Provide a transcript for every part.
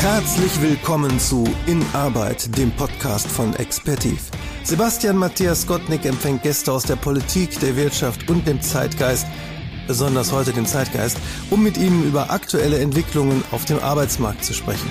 Herzlich willkommen zu In Arbeit, dem Podcast von Expertiv. Sebastian Matthias Gottnick empfängt Gäste aus der Politik, der Wirtschaft und dem Zeitgeist, besonders heute dem Zeitgeist, um mit ihnen über aktuelle Entwicklungen auf dem Arbeitsmarkt zu sprechen.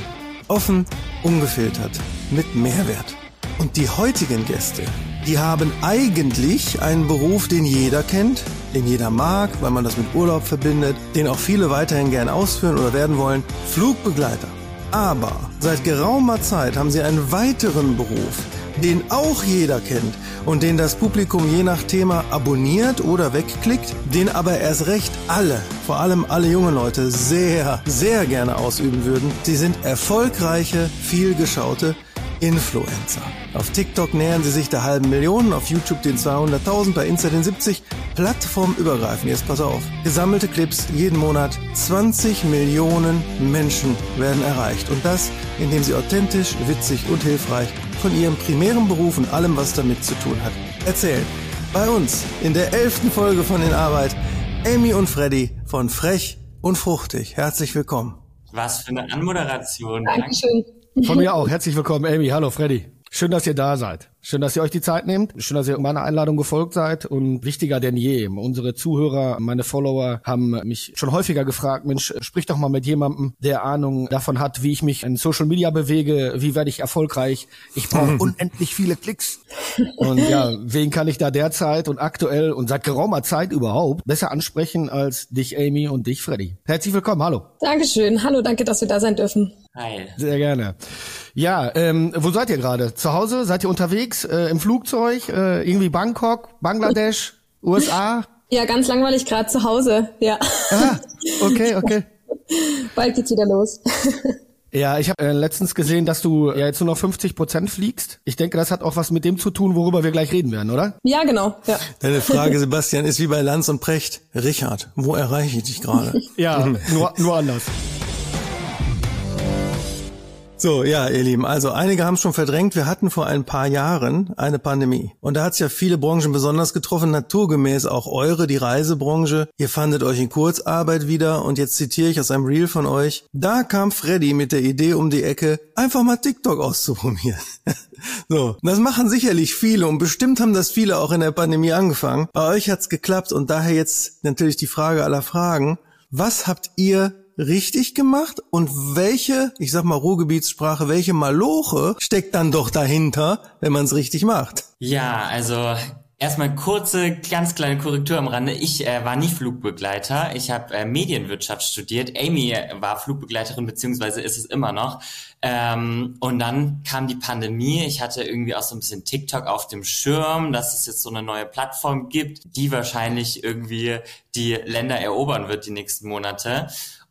Offen, ungefiltert, mit Mehrwert. Und die heutigen Gäste, die haben eigentlich einen Beruf, den jeder kennt, den jeder mag, weil man das mit Urlaub verbindet, den auch viele weiterhin gern ausführen oder werden wollen, Flugbegleiter. Aber seit geraumer Zeit haben sie einen weiteren Beruf, den auch jeder kennt und den das Publikum je nach Thema abonniert oder wegklickt, den aber erst recht alle, vor allem alle jungen Leute, sehr, sehr gerne ausüben würden. Sie sind erfolgreiche, vielgeschaute Influencer. Auf TikTok nähern sie sich der halben Million, auf YouTube den 200.000, bei Insta den 70. Plattformübergreifend, jetzt pass auf. Gesammelte Clips jeden Monat. 20 Millionen Menschen werden erreicht. Und das, indem sie authentisch, witzig und hilfreich von ihrem primären Beruf und allem, was damit zu tun hat, erzählen. Bei uns in der elften Folge von In Arbeit, Amy und Freddy von Frech und Fruchtig. Herzlich willkommen. Was für eine Anmoderation. Dankeschön. Von mir auch. Herzlich willkommen, Amy. Hallo, Freddy. Schön, dass ihr da seid. Schön, dass ihr euch die Zeit nehmt. Schön, dass ihr meiner Einladung gefolgt seid. Und wichtiger denn je, unsere Zuhörer, meine Follower haben mich schon häufiger gefragt, Mensch, sprich doch mal mit jemandem, der Ahnung davon hat, wie ich mich in Social Media bewege, wie werde ich erfolgreich. Ich brauche unendlich viele Klicks. Und ja, wen kann ich da derzeit und aktuell und seit geraumer Zeit überhaupt besser ansprechen als dich, Amy, und dich, Freddy. Herzlich willkommen. Hallo. Dankeschön. Hallo, danke, dass wir da sein dürfen. Hi. Sehr gerne. Ja, ähm, wo seid ihr gerade? Zu Hause? Seid ihr unterwegs? Äh, Im Flugzeug? Äh, irgendwie Bangkok? Bangladesch? USA? Ja, ganz langweilig gerade zu Hause. Ja. Ah, okay, okay. Bald geht's wieder los. Ja, ich habe äh, letztens gesehen, dass du ja jetzt nur noch 50 Prozent fliegst. Ich denke, das hat auch was mit dem zu tun, worüber wir gleich reden werden, oder? Ja, genau. Ja. Deine Frage, Sebastian, ist wie bei Lanz und Precht. Richard, wo erreiche ich dich gerade? Ja, nur, nur anders. So, ja, ihr Lieben, also einige haben schon verdrängt, wir hatten vor ein paar Jahren eine Pandemie. Und da hat es ja viele Branchen besonders getroffen, naturgemäß auch eure, die Reisebranche. Ihr fandet euch in Kurzarbeit wieder und jetzt zitiere ich aus einem Reel von euch. Da kam Freddy mit der Idee um die Ecke, einfach mal TikTok auszuprobieren. so, das machen sicherlich viele und bestimmt haben das viele auch in der Pandemie angefangen. Bei euch hat's geklappt und daher jetzt natürlich die Frage aller Fragen. Was habt ihr richtig gemacht und welche, ich sag mal Ruhrgebietssprache, welche Maloche steckt dann doch dahinter, wenn man es richtig macht? Ja, also Erstmal kurze, ganz kleine Korrektur am Rande. Ich äh, war nie Flugbegleiter. Ich habe äh, Medienwirtschaft studiert. Amy war Flugbegleiterin, beziehungsweise ist es immer noch. Ähm, und dann kam die Pandemie. Ich hatte irgendwie auch so ein bisschen TikTok auf dem Schirm, dass es jetzt so eine neue Plattform gibt, die wahrscheinlich irgendwie die Länder erobern wird die nächsten Monate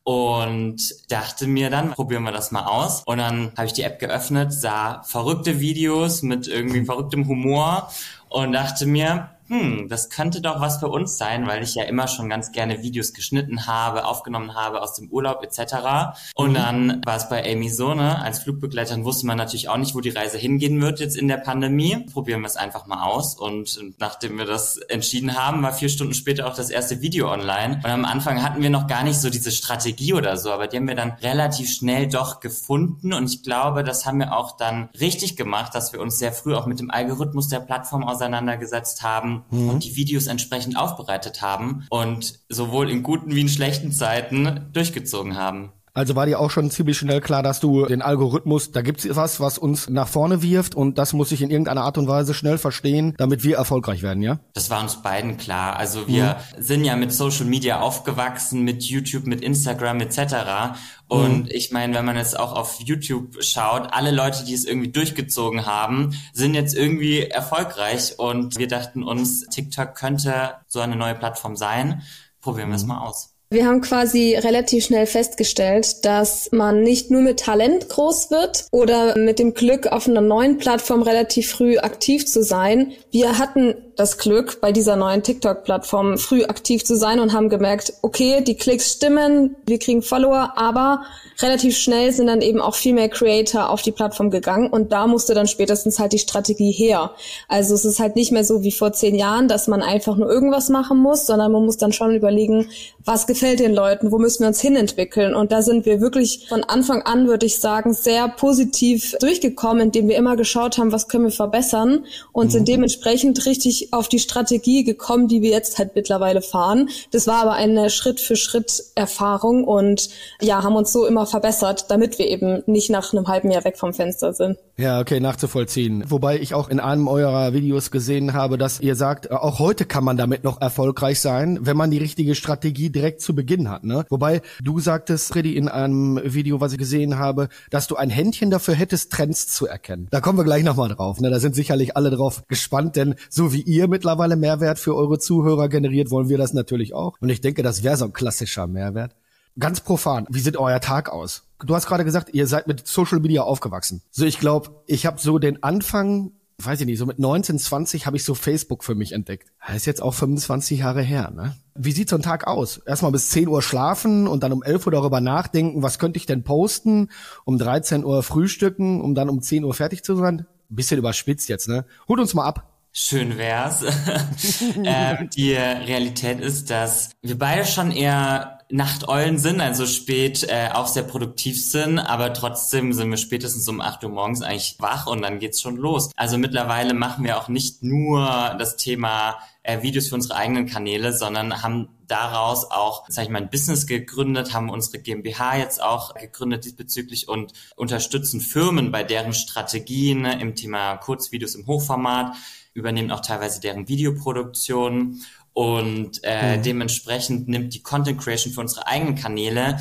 und dachte mir dann, probieren wir das mal aus. Und dann habe ich die App geöffnet, sah verrückte Videos mit irgendwie verrücktem Humor und dachte mir, hm, das könnte doch was für uns sein, weil ich ja immer schon ganz gerne Videos geschnitten habe, aufgenommen habe aus dem Urlaub etc. Und mhm. dann war es bei Amy so, ne, als Flugbegleiterin wusste man natürlich auch nicht, wo die Reise hingehen wird jetzt in der Pandemie. Probieren wir es einfach mal aus und nachdem wir das entschieden haben, war vier Stunden später auch das erste Video online. Und am Anfang hatten wir noch gar nicht so diese Strategie oder so, aber die haben wir dann relativ schnell doch gefunden und ich glaube, das haben wir auch dann richtig gemacht, dass wir uns sehr früh auch mit dem Algorithmus der Plattform auseinandergesetzt haben mhm. und die Videos entsprechend aufbereitet haben und sowohl in guten wie in schlechten Zeiten durchgezogen haben. Also war dir auch schon ziemlich schnell klar, dass du den Algorithmus, da gibt's was, was uns nach vorne wirft und das muss ich in irgendeiner Art und Weise schnell verstehen, damit wir erfolgreich werden, ja? Das war uns beiden klar. Also wir mhm. sind ja mit Social Media aufgewachsen, mit YouTube, mit Instagram etc. Und mhm. ich meine, wenn man jetzt auch auf YouTube schaut, alle Leute, die es irgendwie durchgezogen haben, sind jetzt irgendwie erfolgreich und wir dachten uns, TikTok könnte so eine neue Plattform sein. Probieren wir es mhm. mal aus. Wir haben quasi relativ schnell festgestellt, dass man nicht nur mit Talent groß wird oder mit dem Glück, auf einer neuen Plattform relativ früh aktiv zu sein. Wir hatten das Glück, bei dieser neuen TikTok-Plattform früh aktiv zu sein und haben gemerkt, okay, die Klicks stimmen, wir kriegen Follower, aber relativ schnell sind dann eben auch viel mehr Creator auf die Plattform gegangen und da musste dann spätestens halt die Strategie her. Also es ist halt nicht mehr so wie vor zehn Jahren, dass man einfach nur irgendwas machen muss, sondern man muss dann schon überlegen, was gefällt den Leuten, wo müssen wir uns hinentwickeln und da sind wir wirklich von Anfang an, würde ich sagen, sehr positiv durchgekommen, indem wir immer geschaut haben, was können wir verbessern und mhm. sind dementsprechend richtig auf die Strategie gekommen, die wir jetzt halt mittlerweile fahren. Das war aber eine Schritt für Schritt Erfahrung und ja, haben uns so immer verbessert, damit wir eben nicht nach einem halben Jahr weg vom Fenster sind. Ja, okay, nachzuvollziehen. Wobei ich auch in einem eurer Videos gesehen habe, dass ihr sagt, auch heute kann man damit noch erfolgreich sein, wenn man die richtige Strategie direkt zu Beginn hat. Ne? Wobei du sagtest, Freddy, in einem Video, was ich gesehen habe, dass du ein Händchen dafür hättest, Trends zu erkennen. Da kommen wir gleich nochmal drauf. Ne? Da sind sicherlich alle drauf gespannt, denn so wie ihr mittlerweile Mehrwert für eure Zuhörer generiert, wollen wir das natürlich auch. Und ich denke, das wäre so ein klassischer Mehrwert. Ganz profan, wie sieht euer Tag aus? Du hast gerade gesagt, ihr seid mit Social Media aufgewachsen. So, ich glaube, ich habe so den Anfang, weiß ich nicht, so mit 19, 20 habe ich so Facebook für mich entdeckt. Das ist jetzt auch 25 Jahre her, ne? Wie sieht so ein Tag aus? Erstmal bis 10 Uhr schlafen und dann um 11 Uhr darüber nachdenken, was könnte ich denn posten? Um 13 Uhr frühstücken, um dann um 10 Uhr fertig zu sein? Bisschen überspitzt jetzt, ne? Holt uns mal ab. Schön wär's. äh, die Realität ist, dass wir beide schon eher Nachteulen sind, also spät äh, auch sehr produktiv sind, aber trotzdem sind wir spätestens um 8 Uhr morgens eigentlich wach und dann geht's schon los. Also mittlerweile machen wir auch nicht nur das Thema äh, Videos für unsere eigenen Kanäle, sondern haben daraus auch, sag ich mal, ein Business gegründet, haben unsere GmbH jetzt auch gegründet diesbezüglich und unterstützen Firmen bei deren Strategien im Thema Kurzvideos im Hochformat übernehmen auch teilweise deren Videoproduktion und äh, mhm. dementsprechend nimmt die Content Creation für unsere eigenen Kanäle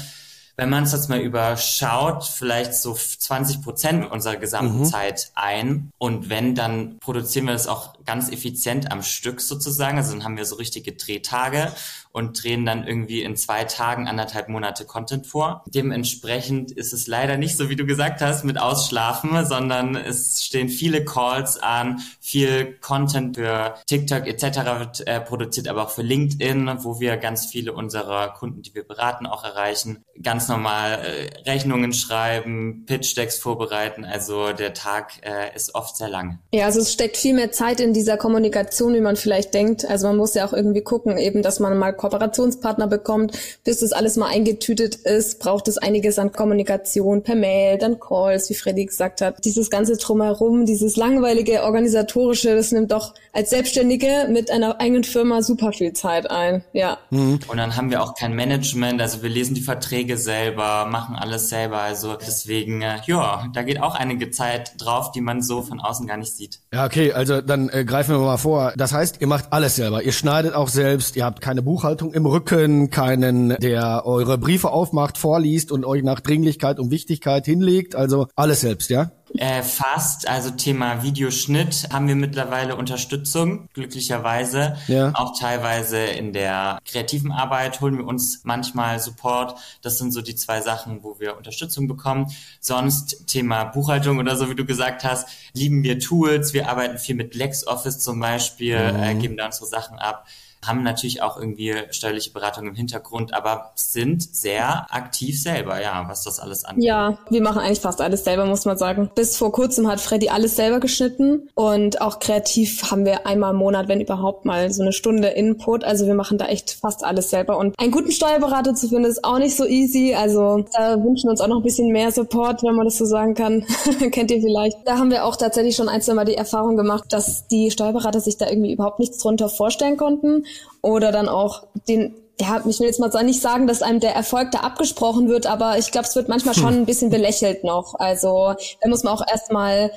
wenn man es jetzt mal überschaut, vielleicht so 20 Prozent unserer gesamten mhm. Zeit ein. Und wenn, dann produzieren wir das auch ganz effizient am Stück sozusagen. Also dann haben wir so richtige Drehtage und drehen dann irgendwie in zwei Tagen anderthalb Monate Content vor. Dementsprechend ist es leider nicht so, wie du gesagt hast, mit Ausschlafen, sondern es stehen viele Calls an, viel Content für TikTok etc. wird äh, produziert, aber auch für LinkedIn, wo wir ganz viele unserer Kunden, die wir beraten, auch erreichen. Ganz normal äh, Rechnungen schreiben, Pitch-Decks vorbereiten. Also der Tag äh, ist oft sehr lang. Ja, also es steckt viel mehr Zeit in dieser Kommunikation, wie man vielleicht denkt. Also man muss ja auch irgendwie gucken, eben, dass man mal Kooperationspartner bekommt. Bis das alles mal eingetütet ist, braucht es einiges an Kommunikation per Mail, dann Calls, wie Freddy gesagt hat. Dieses ganze Drumherum, dieses langweilige organisatorische, das nimmt doch als Selbstständige mit einer eigenen Firma super viel Zeit ein. Ja. Mhm. Und dann haben wir auch kein Management, also wir lesen die Verträge selber, machen alles selber. Also deswegen, äh, ja, da geht auch einige Zeit drauf, die man so von außen gar nicht sieht. Ja, okay, also dann äh, greifen wir mal vor. Das heißt, ihr macht alles selber. Ihr schneidet auch selbst, ihr habt keine Buchhaltung Buchhaltung im Rücken, keinen, der eure Briefe aufmacht, vorliest und euch nach Dringlichkeit und Wichtigkeit hinlegt. Also alles selbst, ja? Äh, fast, also Thema Videoschnitt haben wir mittlerweile Unterstützung, glücklicherweise. Ja. Auch teilweise in der kreativen Arbeit holen wir uns manchmal Support. Das sind so die zwei Sachen, wo wir Unterstützung bekommen. Sonst Thema Buchhaltung oder so, wie du gesagt hast, lieben wir Tools. Wir arbeiten viel mit LexOffice zum Beispiel, mhm. äh, geben da unsere Sachen ab haben natürlich auch irgendwie steuerliche Beratung im Hintergrund, aber sind sehr aktiv selber, ja, was das alles angeht. Ja, wir machen eigentlich fast alles selber, muss man sagen. Bis vor kurzem hat Freddy alles selber geschnitten und auch kreativ haben wir einmal im Monat, wenn überhaupt mal so eine Stunde Input. Also wir machen da echt fast alles selber und einen guten Steuerberater zu finden ist auch nicht so easy. Also da wünschen wir uns auch noch ein bisschen mehr Support, wenn man das so sagen kann. Kennt ihr vielleicht. Da haben wir auch tatsächlich schon ein, zwei Mal die Erfahrung gemacht, dass die Steuerberater sich da irgendwie überhaupt nichts drunter vorstellen konnten oder dann auch den ja, ich will jetzt mal nicht sagen, dass einem der Erfolg da abgesprochen wird, aber ich glaube, es wird manchmal schon ein bisschen belächelt noch. Also da muss man auch erstmal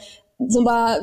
so ein paar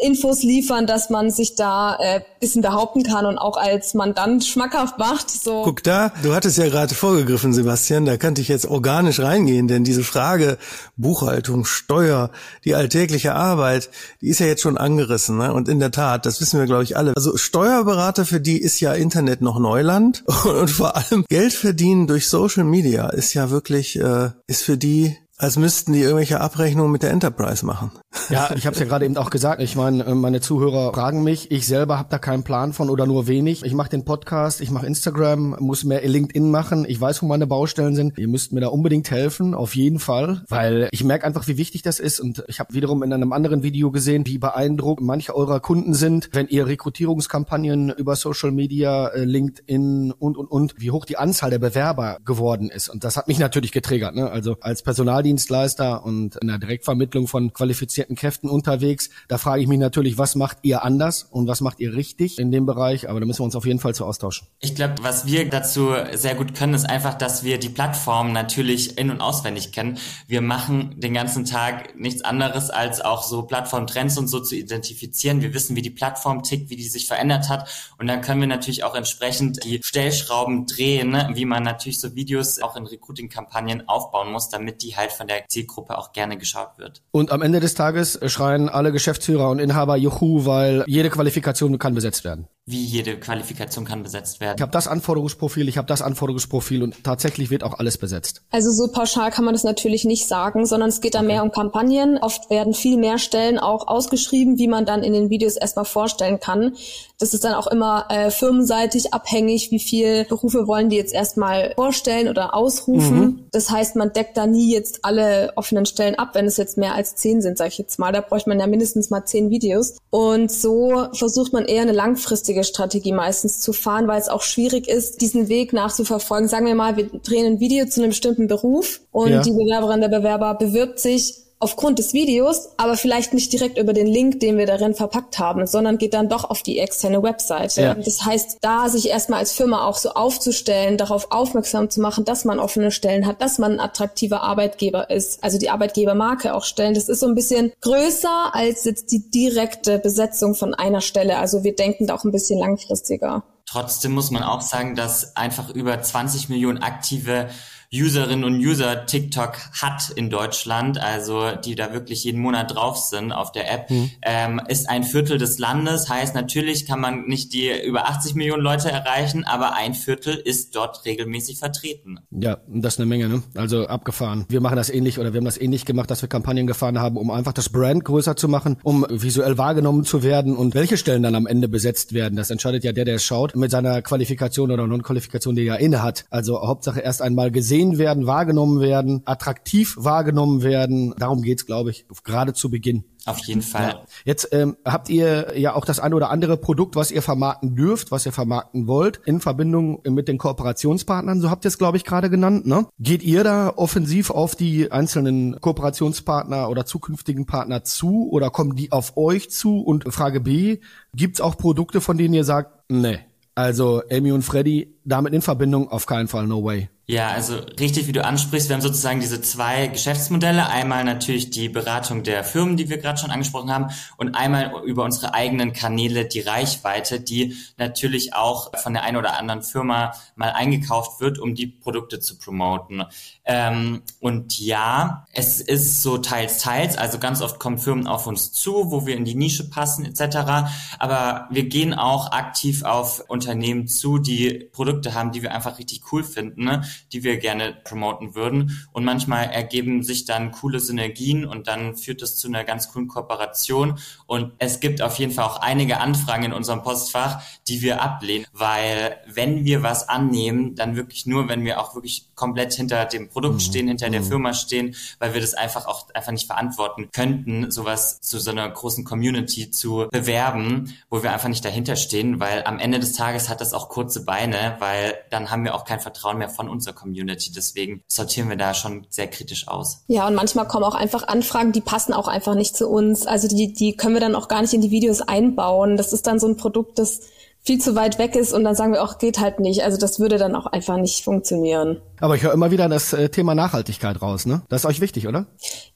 Infos liefern, dass man sich da äh, bisschen behaupten kann und auch als Mandant schmackhaft macht. So. Guck da, du hattest ja gerade vorgegriffen, Sebastian, da könnte ich jetzt organisch reingehen, denn diese Frage Buchhaltung, Steuer, die alltägliche Arbeit, die ist ja jetzt schon angerissen. Ne? Und in der Tat, das wissen wir, glaube ich, alle. Also Steuerberater, für die ist ja Internet noch Neuland und, vor allem Geld verdienen durch Social Media ist ja wirklich, äh, ist für die als müssten die irgendwelche Abrechnungen mit der Enterprise machen. Ja, ich habe es ja gerade eben auch gesagt. Ich meine, äh, meine Zuhörer fragen mich. Ich selber habe da keinen Plan von oder nur wenig. Ich mache den Podcast, ich mache Instagram, muss mehr LinkedIn machen. Ich weiß, wo meine Baustellen sind. Ihr müsst mir da unbedingt helfen, auf jeden Fall, weil ich merke einfach, wie wichtig das ist. Und ich habe wiederum in einem anderen Video gesehen, wie beeindruckt manche eurer Kunden sind, wenn ihr Rekrutierungskampagnen über Social Media, äh, LinkedIn und und und, wie hoch die Anzahl der Bewerber geworden ist. Und das hat mich natürlich getriggert. Ne? Also als Personaldienstleister und in der Direktvermittlung von qualifizierten Kräften unterwegs, da frage ich mich natürlich, was macht ihr anders und was macht ihr richtig in dem Bereich? Aber da müssen wir uns auf jeden Fall zu austauschen. Ich glaube, was wir dazu sehr gut können, ist einfach, dass wir die Plattform natürlich in- und auswendig kennen. Wir machen den ganzen Tag nichts anderes, als auch so Plattformtrends und so zu identifizieren. Wir wissen, wie die Plattform tickt, wie die sich verändert hat. Und dann können wir natürlich auch entsprechend die Stellschrauben drehen, ne? wie man natürlich so Videos auch in Recruiting-Kampagnen aufbauen muss, damit die halt von der Zielgruppe auch gerne geschaut wird. Und am Ende des Tages schreien alle Geschäftsführer und Inhaber Juhu, weil jede Qualifikation kann besetzt werden wie jede Qualifikation kann besetzt werden. Ich habe das Anforderungsprofil, ich habe das Anforderungsprofil und tatsächlich wird auch alles besetzt. Also so pauschal kann man das natürlich nicht sagen, sondern es geht da okay. mehr um Kampagnen. Oft werden viel mehr Stellen auch ausgeschrieben, wie man dann in den Videos erstmal vorstellen kann. Das ist dann auch immer äh, firmenseitig abhängig, wie viel Berufe wollen die jetzt erstmal vorstellen oder ausrufen. Mhm. Das heißt, man deckt da nie jetzt alle offenen Stellen ab, wenn es jetzt mehr als zehn sind, sage ich jetzt mal. Da bräuchte man ja mindestens mal zehn Videos. Und so versucht man eher eine langfristige Strategie meistens zu fahren, weil es auch schwierig ist, diesen Weg nachzuverfolgen. Sagen wir mal, wir drehen ein Video zu einem bestimmten Beruf und ja. die Bewerberin, der Bewerber bewirbt sich aufgrund des Videos, aber vielleicht nicht direkt über den Link, den wir darin verpackt haben, sondern geht dann doch auf die externe Webseite. Ja. Das heißt, da sich erstmal als Firma auch so aufzustellen, darauf aufmerksam zu machen, dass man offene Stellen hat, dass man ein attraktiver Arbeitgeber ist, also die Arbeitgebermarke auch stellen, das ist so ein bisschen größer als jetzt die direkte Besetzung von einer Stelle. Also wir denken da auch ein bisschen langfristiger. Trotzdem muss man auch sagen, dass einfach über 20 Millionen aktive Userinnen und User TikTok hat in Deutschland, also die da wirklich jeden Monat drauf sind auf der App, mhm. ähm, ist ein Viertel des Landes. Heißt, natürlich kann man nicht die über 80 Millionen Leute erreichen, aber ein Viertel ist dort regelmäßig vertreten. Ja, das ist eine Menge, ne? Also abgefahren. Wir machen das ähnlich oder wir haben das ähnlich gemacht, dass wir Kampagnen gefahren haben, um einfach das Brand größer zu machen, um visuell wahrgenommen zu werden und welche Stellen dann am Ende besetzt werden. Das entscheidet ja der, der es schaut, mit seiner Qualifikation oder Non-Qualifikation, die er inne hat. Also Hauptsache erst einmal gesehen gesehen werden, wahrgenommen werden, attraktiv wahrgenommen werden. Darum geht's, glaube ich, gerade zu Beginn. Auf jeden Fall. Ja. Jetzt ähm, habt ihr ja auch das eine oder andere Produkt, was ihr vermarkten dürft, was ihr vermarkten wollt, in Verbindung mit den Kooperationspartnern, so habt ihr es, glaube ich, gerade genannt. Ne? Geht ihr da offensiv auf die einzelnen Kooperationspartner oder zukünftigen Partner zu oder kommen die auf euch zu? Und Frage B, gibt's auch Produkte, von denen ihr sagt, nee, also Amy und Freddy damit in Verbindung auf keinen Fall, no way. Ja, also richtig, wie du ansprichst, wir haben sozusagen diese zwei Geschäftsmodelle. Einmal natürlich die Beratung der Firmen, die wir gerade schon angesprochen haben, und einmal über unsere eigenen Kanäle die Reichweite, die natürlich auch von der einen oder anderen Firma mal eingekauft wird, um die Produkte zu promoten. Ähm, und ja, es ist so teils, teils. Also ganz oft kommen Firmen auf uns zu, wo wir in die Nische passen etc. Aber wir gehen auch aktiv auf Unternehmen zu, die Produkte haben, die wir einfach richtig cool finden. Ne? Die wir gerne promoten würden. Und manchmal ergeben sich dann coole Synergien und dann führt das zu einer ganz coolen Kooperation. Und es gibt auf jeden Fall auch einige Anfragen in unserem Postfach, die wir ablehnen, weil wenn wir was annehmen, dann wirklich nur, wenn wir auch wirklich komplett hinter dem Produkt mhm. stehen, hinter der mhm. Firma stehen, weil wir das einfach auch einfach nicht verantworten könnten, sowas zu so einer großen Community zu bewerben, wo wir einfach nicht dahinter stehen, weil am Ende des Tages hat das auch kurze Beine, weil dann haben wir auch kein Vertrauen mehr von unserer Community. Deswegen sortieren wir da schon sehr kritisch aus. Ja, und manchmal kommen auch einfach Anfragen, die passen auch einfach nicht zu uns. Also die, die können wir dann auch gar nicht in die Videos einbauen. Das ist dann so ein Produkt, das viel zu weit weg ist und dann sagen wir auch, geht halt nicht. Also das würde dann auch einfach nicht funktionieren. Aber ich höre immer wieder das äh, Thema Nachhaltigkeit raus, ne? Das ist euch wichtig, oder?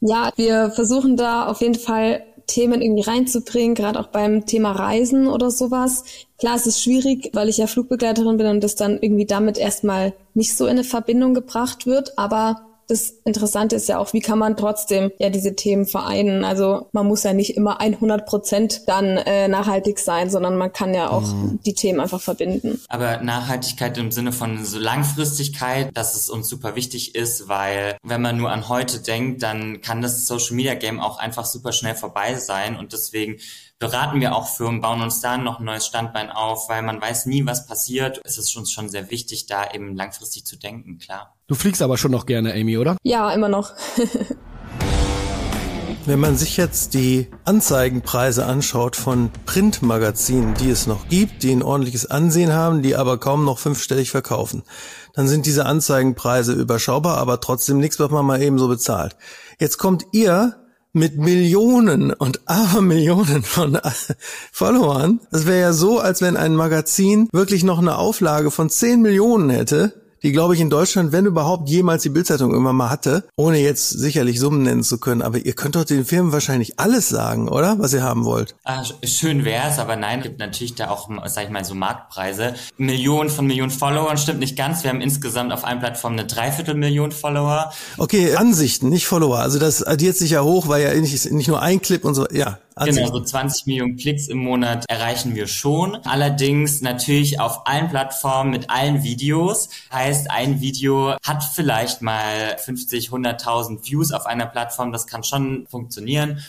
Ja, wir versuchen da auf jeden Fall Themen irgendwie reinzubringen, gerade auch beim Thema Reisen oder sowas. Klar, es ist schwierig, weil ich ja Flugbegleiterin bin und das dann irgendwie damit erstmal nicht so in eine Verbindung gebracht wird, aber das Interessante ist ja auch, wie kann man trotzdem ja diese Themen vereinen. Also man muss ja nicht immer 100 Prozent dann äh, nachhaltig sein, sondern man kann ja auch mhm. die Themen einfach verbinden. Aber Nachhaltigkeit im Sinne von so Langfristigkeit, dass es uns super wichtig ist, weil wenn man nur an heute denkt, dann kann das Social Media Game auch einfach super schnell vorbei sein und deswegen beraten wir auch Firmen, bauen uns da noch ein neues Standbein auf, weil man weiß nie, was passiert. Es ist uns schon sehr wichtig, da eben langfristig zu denken, klar. Du fliegst aber schon noch gerne, Amy, oder? Ja, immer noch. Wenn man sich jetzt die Anzeigenpreise anschaut von Printmagazinen, die es noch gibt, die ein ordentliches Ansehen haben, die aber kaum noch fünfstellig verkaufen, dann sind diese Anzeigenpreise überschaubar, aber trotzdem nichts, was man mal eben so bezahlt. Jetzt kommt ihr mit Millionen und Abermillionen von Followern. Das wäre ja so, als wenn ein Magazin wirklich noch eine Auflage von 10 Millionen hätte die, glaube ich, in Deutschland, wenn überhaupt, jemals die Bildzeitung irgendwann mal hatte, ohne jetzt sicherlich Summen nennen zu können. Aber ihr könnt doch den Firmen wahrscheinlich alles sagen, oder? Was ihr haben wollt. Ah, schön wär's, aber nein, gibt natürlich da auch, sag ich mal, so Marktpreise. Millionen von Millionen Followern stimmt nicht ganz. Wir haben insgesamt auf einer Plattform eine Dreiviertelmillion Follower. Okay, Ansichten, nicht Follower. Also das addiert sich ja hoch, weil ja nicht, nicht nur ein Clip und so, ja. Genau, so 20 Millionen Klicks im Monat erreichen wir schon. Allerdings natürlich auf allen Plattformen mit allen Videos. Heißt, ein Video hat vielleicht mal 50, 100.000 Views auf einer Plattform. Das kann schon funktionieren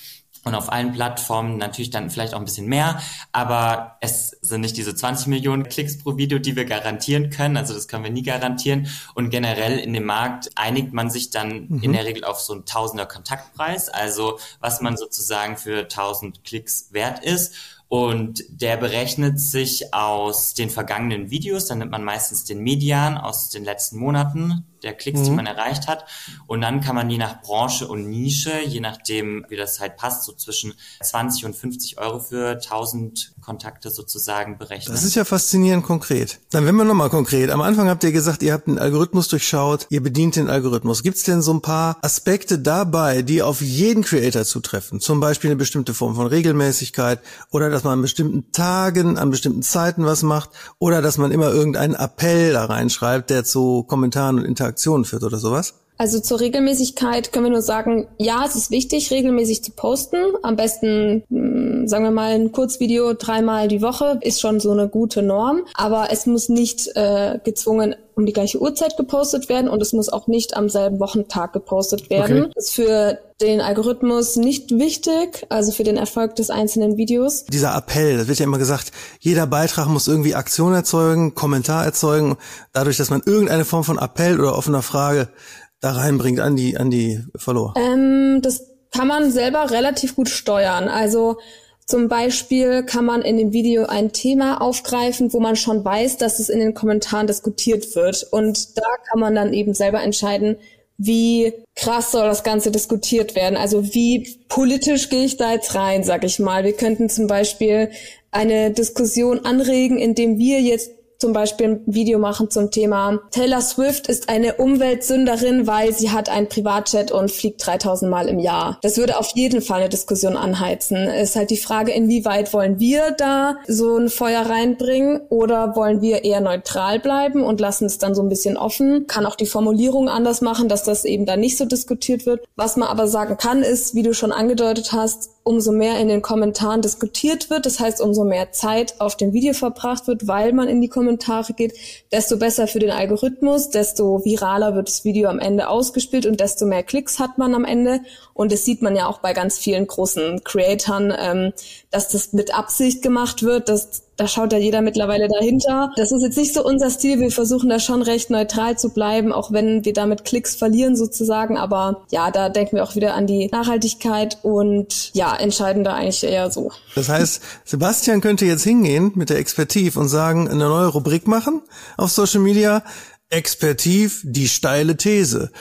und auf allen Plattformen natürlich dann vielleicht auch ein bisschen mehr, aber es sind nicht diese 20 Millionen Klicks pro Video, die wir garantieren können, also das können wir nie garantieren. Und generell in dem Markt einigt man sich dann mhm. in der Regel auf so einen Tausender Kontaktpreis, also was man sozusagen für 1000 Klicks wert ist. Und der berechnet sich aus den vergangenen Videos. Dann nimmt man meistens den Median aus den letzten Monaten der Klicks, mhm. die man erreicht hat. Und dann kann man je nach Branche und Nische, je nachdem, wie das halt passt, so zwischen 20 und 50 Euro für 1000 Kontakte sozusagen berechnen. Das ist ja faszinierend konkret. Dann werden wir nochmal konkret. Am Anfang habt ihr gesagt, ihr habt einen Algorithmus durchschaut, ihr bedient den Algorithmus. Gibt es denn so ein paar Aspekte dabei, die auf jeden Creator zutreffen? Zum Beispiel eine bestimmte Form von Regelmäßigkeit oder dass man an bestimmten Tagen, an bestimmten Zeiten was macht oder dass man immer irgendeinen Appell da reinschreibt, der zu Kommentaren und Interaktionen führt oder sowas? Also zur Regelmäßigkeit können wir nur sagen, ja, es ist wichtig, regelmäßig zu posten. Am besten, hm, sagen wir mal, ein Kurzvideo dreimal die Woche ist schon so eine gute Norm. Aber es muss nicht äh, gezwungen um die gleiche Uhrzeit gepostet werden und es muss auch nicht am selben Wochentag gepostet werden. Okay. Das ist für den Algorithmus nicht wichtig, also für den Erfolg des einzelnen Videos. Dieser Appell, das wird ja immer gesagt, jeder Beitrag muss irgendwie Aktion erzeugen, Kommentar erzeugen, dadurch, dass man irgendeine Form von Appell oder offener Frage da reinbringt an die, an die Follower? Ähm, das kann man selber relativ gut steuern. Also zum Beispiel kann man in dem Video ein Thema aufgreifen, wo man schon weiß, dass es in den Kommentaren diskutiert wird. Und da kann man dann eben selber entscheiden, wie krass soll das Ganze diskutiert werden. Also wie politisch gehe ich da jetzt rein, sag ich mal. Wir könnten zum Beispiel eine Diskussion anregen, indem wir jetzt zum Beispiel ein Video machen zum Thema Taylor Swift ist eine Umweltsünderin, weil sie hat einen Privatjet und fliegt 3000 Mal im Jahr. Das würde auf jeden Fall eine Diskussion anheizen. Ist halt die Frage, inwieweit wollen wir da so ein Feuer reinbringen oder wollen wir eher neutral bleiben und lassen es dann so ein bisschen offen. Kann auch die Formulierung anders machen, dass das eben da nicht so diskutiert wird. Was man aber sagen kann, ist, wie du schon angedeutet hast, umso mehr in den Kommentaren diskutiert wird, das heißt, umso mehr Zeit auf dem Video verbracht wird, weil man in die Kommentare geht, desto besser für den Algorithmus, desto viraler wird das Video am Ende ausgespielt und desto mehr Klicks hat man am Ende. Und das sieht man ja auch bei ganz vielen großen Creatoren, ähm, dass das mit Absicht gemacht wird, dass da schaut ja jeder mittlerweile dahinter. Das ist jetzt nicht so unser Stil. Wir versuchen da schon recht neutral zu bleiben, auch wenn wir damit Klicks verlieren sozusagen. Aber ja, da denken wir auch wieder an die Nachhaltigkeit und ja, entscheiden da eigentlich eher so. Das heißt, Sebastian könnte jetzt hingehen mit der Expertiv und sagen, eine neue Rubrik machen auf Social Media. Expertiv, die steile These.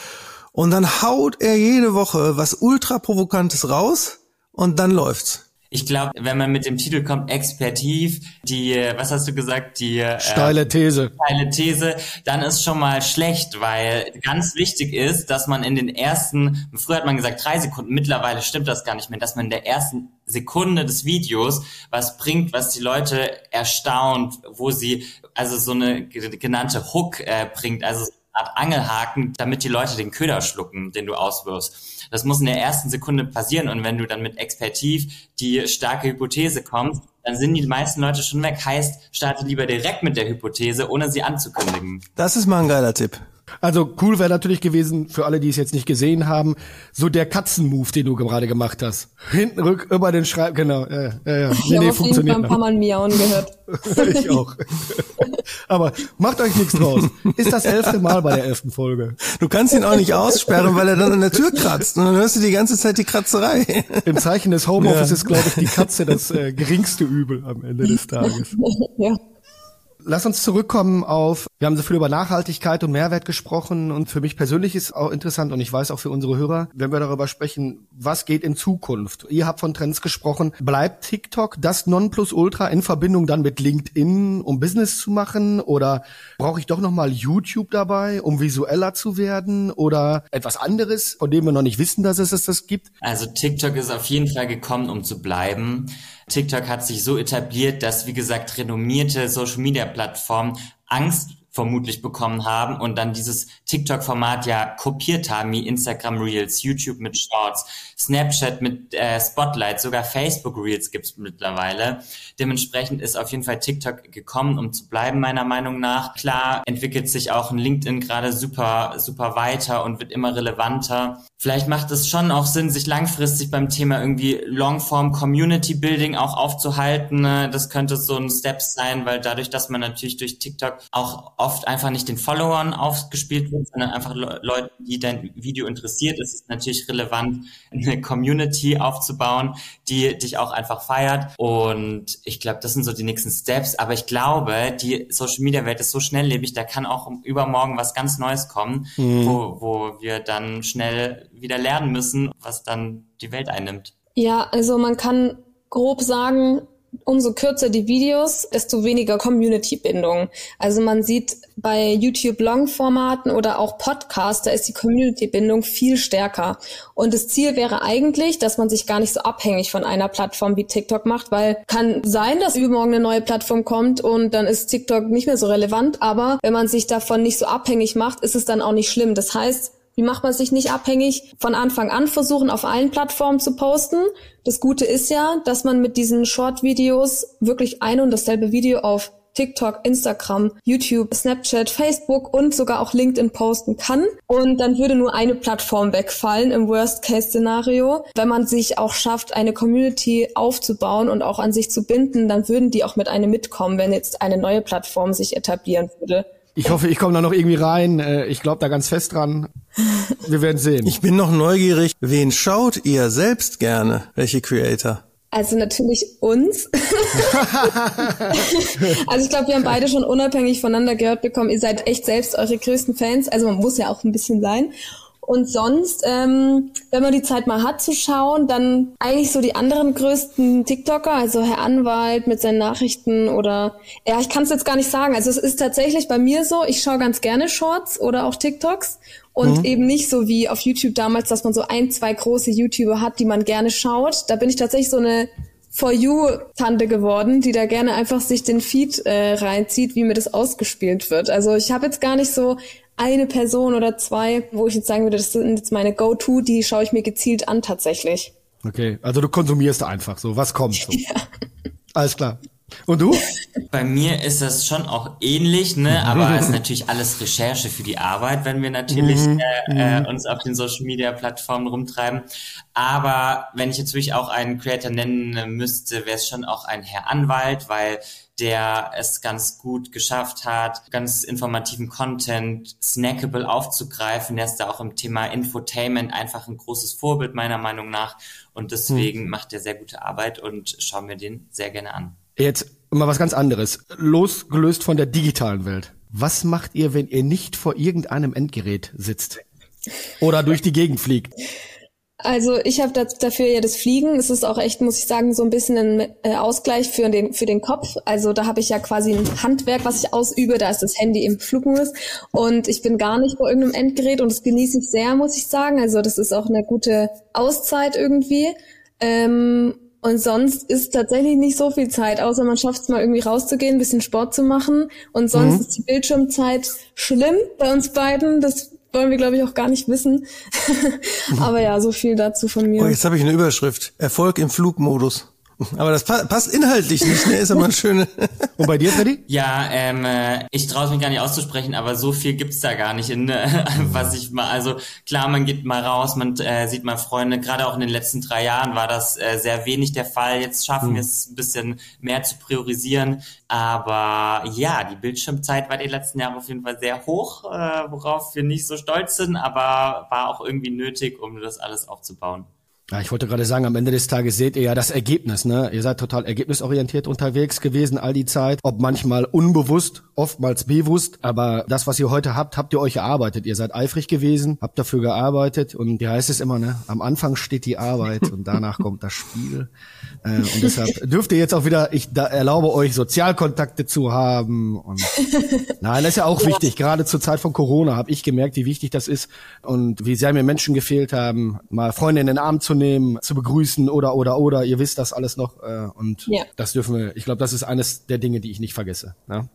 Und dann haut er jede Woche was ultra provokantes raus und dann läuft's. Ich glaube, wenn man mit dem Titel kommt, expertiv, die, was hast du gesagt, die äh, steile These. Steile These, dann ist schon mal schlecht, weil ganz wichtig ist, dass man in den ersten, früher hat man gesagt drei Sekunden, mittlerweile stimmt das gar nicht mehr, dass man in der ersten Sekunde des Videos was bringt, was die Leute erstaunt, wo sie also so eine genannte Hook äh, bringt, also Art Angelhaken, damit die Leute den Köder schlucken, den du auswirfst. Das muss in der ersten Sekunde passieren und wenn du dann mit Expertiv die starke Hypothese kommst, dann sind die meisten Leute schon weg. Heißt, starte lieber direkt mit der Hypothese, ohne sie anzukündigen. Das ist mal ein geiler Tipp. Also cool wäre natürlich gewesen, für alle, die es jetzt nicht gesehen haben, so der Katzenmove, den du gerade gemacht hast. Hinten rück über den Schreib, genau. Äh, äh, ich nee, nee, auf jeden Fall ein paar Mal miauen gehört. ich auch. Aber macht euch nichts draus. Ist das elfte Mal bei der elften Folge. Du kannst ihn auch nicht aussperren, weil er dann an der Tür kratzt. Und dann hörst du die ganze Zeit die Kratzerei. Im Zeichen des Homeoffice ja. ist, glaube ich, die Katze das äh, geringste Übel am Ende des Tages. ja. Lass uns zurückkommen auf, wir haben so viel über Nachhaltigkeit und Mehrwert gesprochen und für mich persönlich ist auch interessant und ich weiß auch für unsere Hörer, wenn wir darüber sprechen, was geht in Zukunft. Ihr habt von Trends gesprochen. Bleibt TikTok das Nonplusultra in Verbindung dann mit LinkedIn, um Business zu machen oder brauche ich doch nochmal YouTube dabei, um visueller zu werden oder etwas anderes, von dem wir noch nicht wissen, dass es das gibt? Also TikTok ist auf jeden Fall gekommen, um zu bleiben. TikTok hat sich so etabliert, dass, wie gesagt, renommierte Social-Media-Plattformen Angst vermutlich bekommen haben und dann dieses TikTok-Format ja kopiert haben, wie Instagram Reels, YouTube mit Shorts, Snapchat mit äh, Spotlight, sogar Facebook Reels gibt's mittlerweile. Dementsprechend ist auf jeden Fall TikTok gekommen, um zu bleiben, meiner Meinung nach. Klar entwickelt sich auch ein LinkedIn gerade super, super weiter und wird immer relevanter. Vielleicht macht es schon auch Sinn, sich langfristig beim Thema irgendwie Longform Community Building auch aufzuhalten. Ne? Das könnte so ein Step sein, weil dadurch, dass man natürlich durch TikTok auch oft einfach nicht den Followern aufgespielt wird, sondern einfach Le Leute, die dein Video interessiert, ist es natürlich relevant, eine Community aufzubauen, die dich auch einfach feiert. Und ich glaube, das sind so die nächsten Steps. Aber ich glaube, die Social Media Welt ist so schnelllebig, da kann auch übermorgen was ganz Neues kommen, mhm. wo, wo wir dann schnell wieder lernen müssen, was dann die Welt einnimmt. Ja, also man kann grob sagen, umso kürzer die Videos, desto weniger Community-Bindung. Also man sieht bei YouTube Long-Formaten oder auch Podcasts, da ist die Community-Bindung viel stärker. Und das Ziel wäre eigentlich, dass man sich gar nicht so abhängig von einer Plattform wie TikTok macht, weil kann sein, dass übermorgen eine neue Plattform kommt und dann ist TikTok nicht mehr so relevant. Aber wenn man sich davon nicht so abhängig macht, ist es dann auch nicht schlimm. Das heißt, wie macht man sich nicht abhängig? Von Anfang an versuchen, auf allen Plattformen zu posten. Das Gute ist ja, dass man mit diesen Short-Videos wirklich ein und dasselbe Video auf TikTok, Instagram, YouTube, Snapchat, Facebook und sogar auch LinkedIn posten kann. Und dann würde nur eine Plattform wegfallen im Worst-Case-Szenario. Wenn man sich auch schafft, eine Community aufzubauen und auch an sich zu binden, dann würden die auch mit einem mitkommen, wenn jetzt eine neue Plattform sich etablieren würde. Ich hoffe, ich komme da noch irgendwie rein. Äh, ich glaube da ganz fest dran. Wir werden sehen. Ich bin noch neugierig. Wen schaut ihr selbst gerne? Welche Creator? Also natürlich uns. also ich glaube, wir haben beide schon unabhängig voneinander gehört bekommen, ihr seid echt selbst eure größten Fans. Also man muss ja auch ein bisschen sein. Und sonst, ähm, wenn man die Zeit mal hat zu schauen, dann eigentlich so die anderen größten TikToker, also Herr Anwalt mit seinen Nachrichten oder ja, ich kann es jetzt gar nicht sagen. Also es ist tatsächlich bei mir so, ich schaue ganz gerne Shorts oder auch TikToks und mhm. eben nicht so wie auf YouTube damals, dass man so ein, zwei große YouTuber hat, die man gerne schaut. Da bin ich tatsächlich so eine For You-Tante geworden, die da gerne einfach sich den Feed äh, reinzieht, wie mir das ausgespielt wird. Also ich habe jetzt gar nicht so eine Person oder zwei, wo ich jetzt sagen würde, das sind jetzt meine Go-To, die schaue ich mir gezielt an tatsächlich. Okay, also du konsumierst einfach so, was kommt so. Ja. Alles klar. Und du? Bei mir ist das schon auch ähnlich, ne? Aber es ist natürlich alles Recherche für die Arbeit, wenn wir natürlich mhm. äh, äh, uns auf den Social Media Plattformen rumtreiben. Aber wenn ich jetzt wirklich auch einen Creator nennen müsste, wäre es schon auch ein Herr Anwalt, weil der es ganz gut geschafft hat, ganz informativen Content snackable aufzugreifen. Der ist da auch im Thema Infotainment einfach ein großes Vorbild meiner Meinung nach. Und deswegen hm. macht er sehr gute Arbeit und schauen wir den sehr gerne an. Jetzt mal was ganz anderes. Losgelöst von der digitalen Welt. Was macht ihr, wenn ihr nicht vor irgendeinem Endgerät sitzt? Oder durch die Gegend fliegt? Also ich habe dafür ja das Fliegen. Es ist auch echt, muss ich sagen, so ein bisschen ein äh, Ausgleich für den für den Kopf. Also da habe ich ja quasi ein Handwerk, was ich ausübe. Da ist das Handy im Flugmodus und ich bin gar nicht vor irgendeinem Endgerät und das genieße ich sehr, muss ich sagen. Also das ist auch eine gute Auszeit irgendwie. Ähm, Und sonst ist tatsächlich nicht so viel Zeit, außer man schafft es mal irgendwie rauszugehen, ein bisschen Sport zu machen. Und sonst mhm. ist die Bildschirmzeit schlimm bei uns beiden. Das wollen wir, glaube ich, auch gar nicht wissen. Aber ja, so viel dazu von mir. Oh, jetzt habe ich eine Überschrift. Erfolg im Flugmodus. Aber das passt inhaltlich nicht, ne? Ist aber ein schöne. Und bei dir, Freddy? Ja, ähm, äh, ich traue es mich gar nicht auszusprechen, aber so viel gibt's da gar nicht in, äh, was ich mal. Also klar, man geht mal raus, man äh, sieht mal Freunde. Gerade auch in den letzten drei Jahren war das äh, sehr wenig der Fall. Jetzt schaffen hm. wir es ein bisschen mehr zu priorisieren. Aber ja, die Bildschirmzeit war die letzten Jahre auf jeden Fall sehr hoch, äh, worauf wir nicht so stolz sind, aber war auch irgendwie nötig, um das alles aufzubauen. Ja, ich wollte gerade sagen, am Ende des Tages seht ihr ja das Ergebnis, ne? Ihr seid total ergebnisorientiert unterwegs gewesen all die Zeit, ob manchmal unbewusst, oftmals bewusst, aber das, was ihr heute habt, habt ihr euch erarbeitet. Ihr seid eifrig gewesen, habt dafür gearbeitet und wie heißt es immer, ne? Am Anfang steht die Arbeit und danach kommt das Spiel. Äh, und deshalb dürft ihr jetzt auch wieder, ich da erlaube euch, Sozialkontakte zu haben und nein, das ist ja auch ja. wichtig. Gerade zur Zeit von Corona habe ich gemerkt, wie wichtig das ist und wie sehr mir Menschen gefehlt haben, mal Freunde in den Arm zu nehmen, zu begrüßen oder oder oder. Ihr wisst das alles noch äh, und ja. das dürfen wir. Ich glaube, das ist eines der Dinge, die ich nicht vergesse. Ne?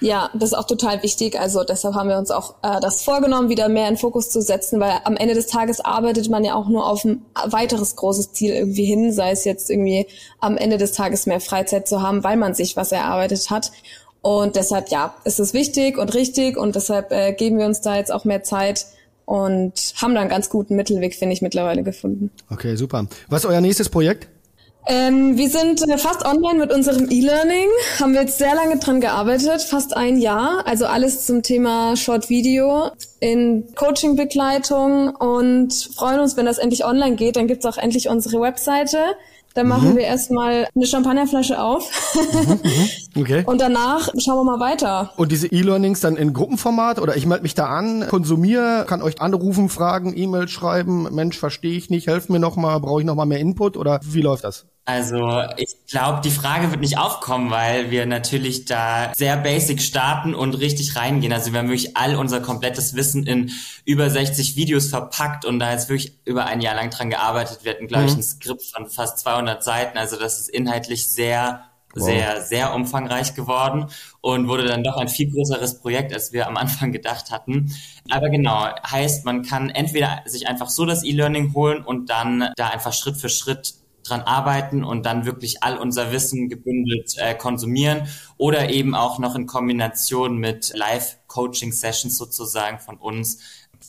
Ja, das ist auch total wichtig. Also deshalb haben wir uns auch äh, das vorgenommen, wieder mehr in Fokus zu setzen, weil am Ende des Tages arbeitet man ja auch nur auf ein weiteres großes Ziel irgendwie hin, sei es jetzt irgendwie am Ende des Tages mehr Freizeit zu haben, weil man sich was erarbeitet hat. Und deshalb, ja, ist es wichtig und richtig und deshalb äh, geben wir uns da jetzt auch mehr Zeit, und haben da einen ganz guten Mittelweg, finde ich, mittlerweile gefunden. Okay, super. Was ist euer nächstes Projekt? Ähm, wir sind äh, fast online mit unserem E-Learning, haben wir jetzt sehr lange dran gearbeitet, fast ein Jahr. Also alles zum Thema Short Video in Coaching-Begleitung und freuen uns, wenn das endlich online geht. Dann gibt's auch endlich unsere Webseite dann machen mhm. wir erstmal eine Champagnerflasche auf. Mhm, mhm, okay. Und danach schauen wir mal weiter. Und diese E-Learnings dann in Gruppenformat oder ich melde mich da an, konsumiere, kann euch anrufen, fragen, E-Mail schreiben, Mensch, verstehe ich nicht, helft mir nochmal, brauche ich nochmal mehr Input oder wie läuft das? Also ich glaube, die Frage wird nicht aufkommen, weil wir natürlich da sehr basic starten und richtig reingehen. Also wir haben wirklich all unser komplettes Wissen in über 60 Videos verpackt und da jetzt wirklich über ein Jahr lang dran gearbeitet. Wir hatten, glaube ich, mhm. ein Skript von fast 200 Seiten. Also das ist inhaltlich sehr Sehr, sehr umfangreich geworden und wurde dann doch ein viel größeres Projekt, als wir am Anfang gedacht hatten. Aber genau, heißt, man kann entweder sich einfach so das E-Learning holen und dann da einfach Schritt für Schritt dran arbeiten und dann wirklich all unser Wissen gebündelt äh, konsumieren oder eben auch noch in Kombination mit Live-Coaching-Sessions sozusagen von uns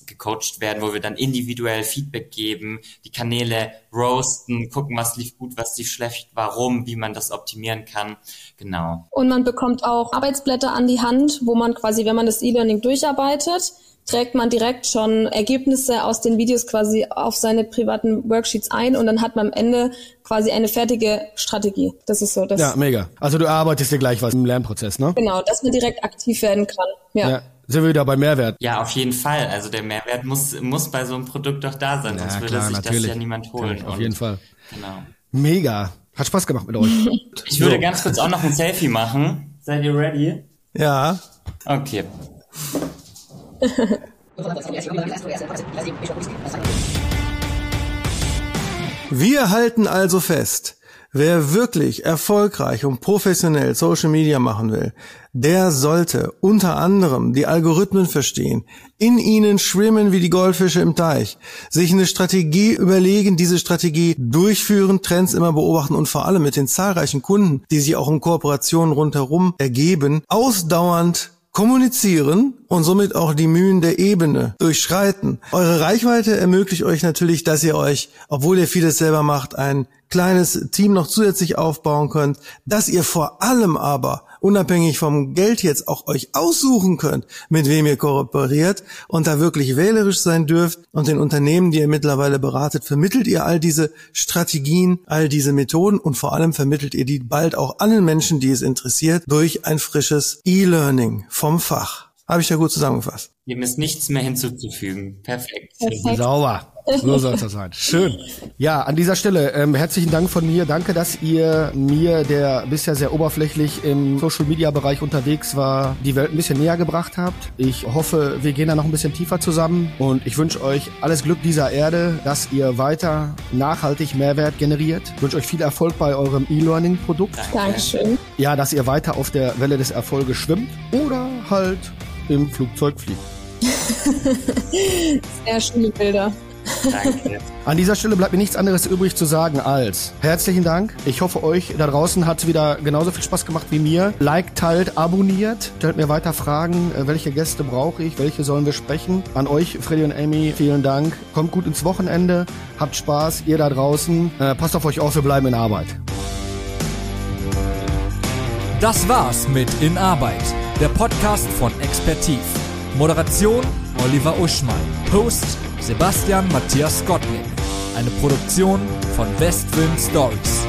gecoacht werden, wo wir dann individuell Feedback geben, die Kanäle roasten, gucken, was lief gut, was lief schlecht, warum, wie man das optimieren kann. Genau. Und man bekommt auch Arbeitsblätter an die Hand, wo man quasi, wenn man das E-Learning durcharbeitet, trägt man direkt schon Ergebnisse aus den Videos quasi auf seine privaten Worksheets ein und dann hat man am Ende quasi eine fertige Strategie. Das ist so. Das ja, mega. Also du arbeitest dir gleich was im Lernprozess, ne? Genau, dass man direkt aktiv werden kann. Ja. ja. Sind wir wieder bei Mehrwert? Ja, auf jeden Fall. Also der Mehrwert muss, muss bei so einem Produkt doch da sein, ja, sonst würde sich natürlich. das ja niemand holen. Natürlich, auf jeden Fall. Genau. Mega. Hat Spaß gemacht mit euch. ich würde so. ganz kurz auch noch ein Selfie machen. Seid ihr ready? Ja. Okay. Wir halten also fest, wer wirklich erfolgreich und professionell Social Media machen will, der sollte unter anderem die Algorithmen verstehen, in ihnen schwimmen wie die Goldfische im Teich, sich eine Strategie überlegen, diese Strategie durchführen, Trends immer beobachten und vor allem mit den zahlreichen Kunden, die sich auch in Kooperationen rundherum ergeben, ausdauernd kommunizieren und somit auch die Mühen der Ebene durchschreiten. Eure Reichweite ermöglicht euch natürlich, dass ihr euch, obwohl ihr vieles selber macht, ein kleines Team noch zusätzlich aufbauen könnt, dass ihr vor allem aber unabhängig vom Geld jetzt auch euch aussuchen könnt, mit wem ihr kooperiert und da wirklich wählerisch sein dürft und den Unternehmen, die ihr mittlerweile beratet, vermittelt ihr all diese Strategien, all diese Methoden und vor allem vermittelt ihr die bald auch allen Menschen, die es interessiert, durch ein frisches E-Learning vom Fach. Habe ich ja gut zusammengefasst. Dem ist nichts mehr hinzuzufügen. Perfekt. Perfekt. Sauber. So soll es sein. Schön. Ja, an dieser Stelle ähm, herzlichen Dank von mir. Danke, dass ihr mir, der bisher sehr oberflächlich im Social-Media-Bereich unterwegs war, die Welt ein bisschen näher gebracht habt. Ich hoffe, wir gehen da noch ein bisschen tiefer zusammen und ich wünsche euch alles Glück dieser Erde, dass ihr weiter nachhaltig Mehrwert generiert. Ich wünsche euch viel Erfolg bei eurem E-Learning-Produkt. Dankeschön. Ja, dass ihr weiter auf der Welle des Erfolges schwimmt oder halt im Flugzeug fliegt. Sehr schöne Bilder. Danke. An dieser Stelle bleibt mir nichts anderes übrig zu sagen als herzlichen Dank. Ich hoffe, euch da draußen hat wieder genauso viel Spaß gemacht wie mir. Like, teilt, abonniert. Stellt mir weiter Fragen. Äh, Welche Gäste brauche ich? Welche sollen wir sprechen? An euch, Freddy und Amy, vielen Dank. Kommt gut ins Wochenende. Habt Spaß. Ihr da draußen. Äh, passt auf euch auf. Wir bleiben in Arbeit. Das war's mit In Arbeit, der Podcast von Expertiv. Moderation Oliver Uschmann. Host Sebastian Matthias Gottlieb. Eine Produktion von Westwind Stories.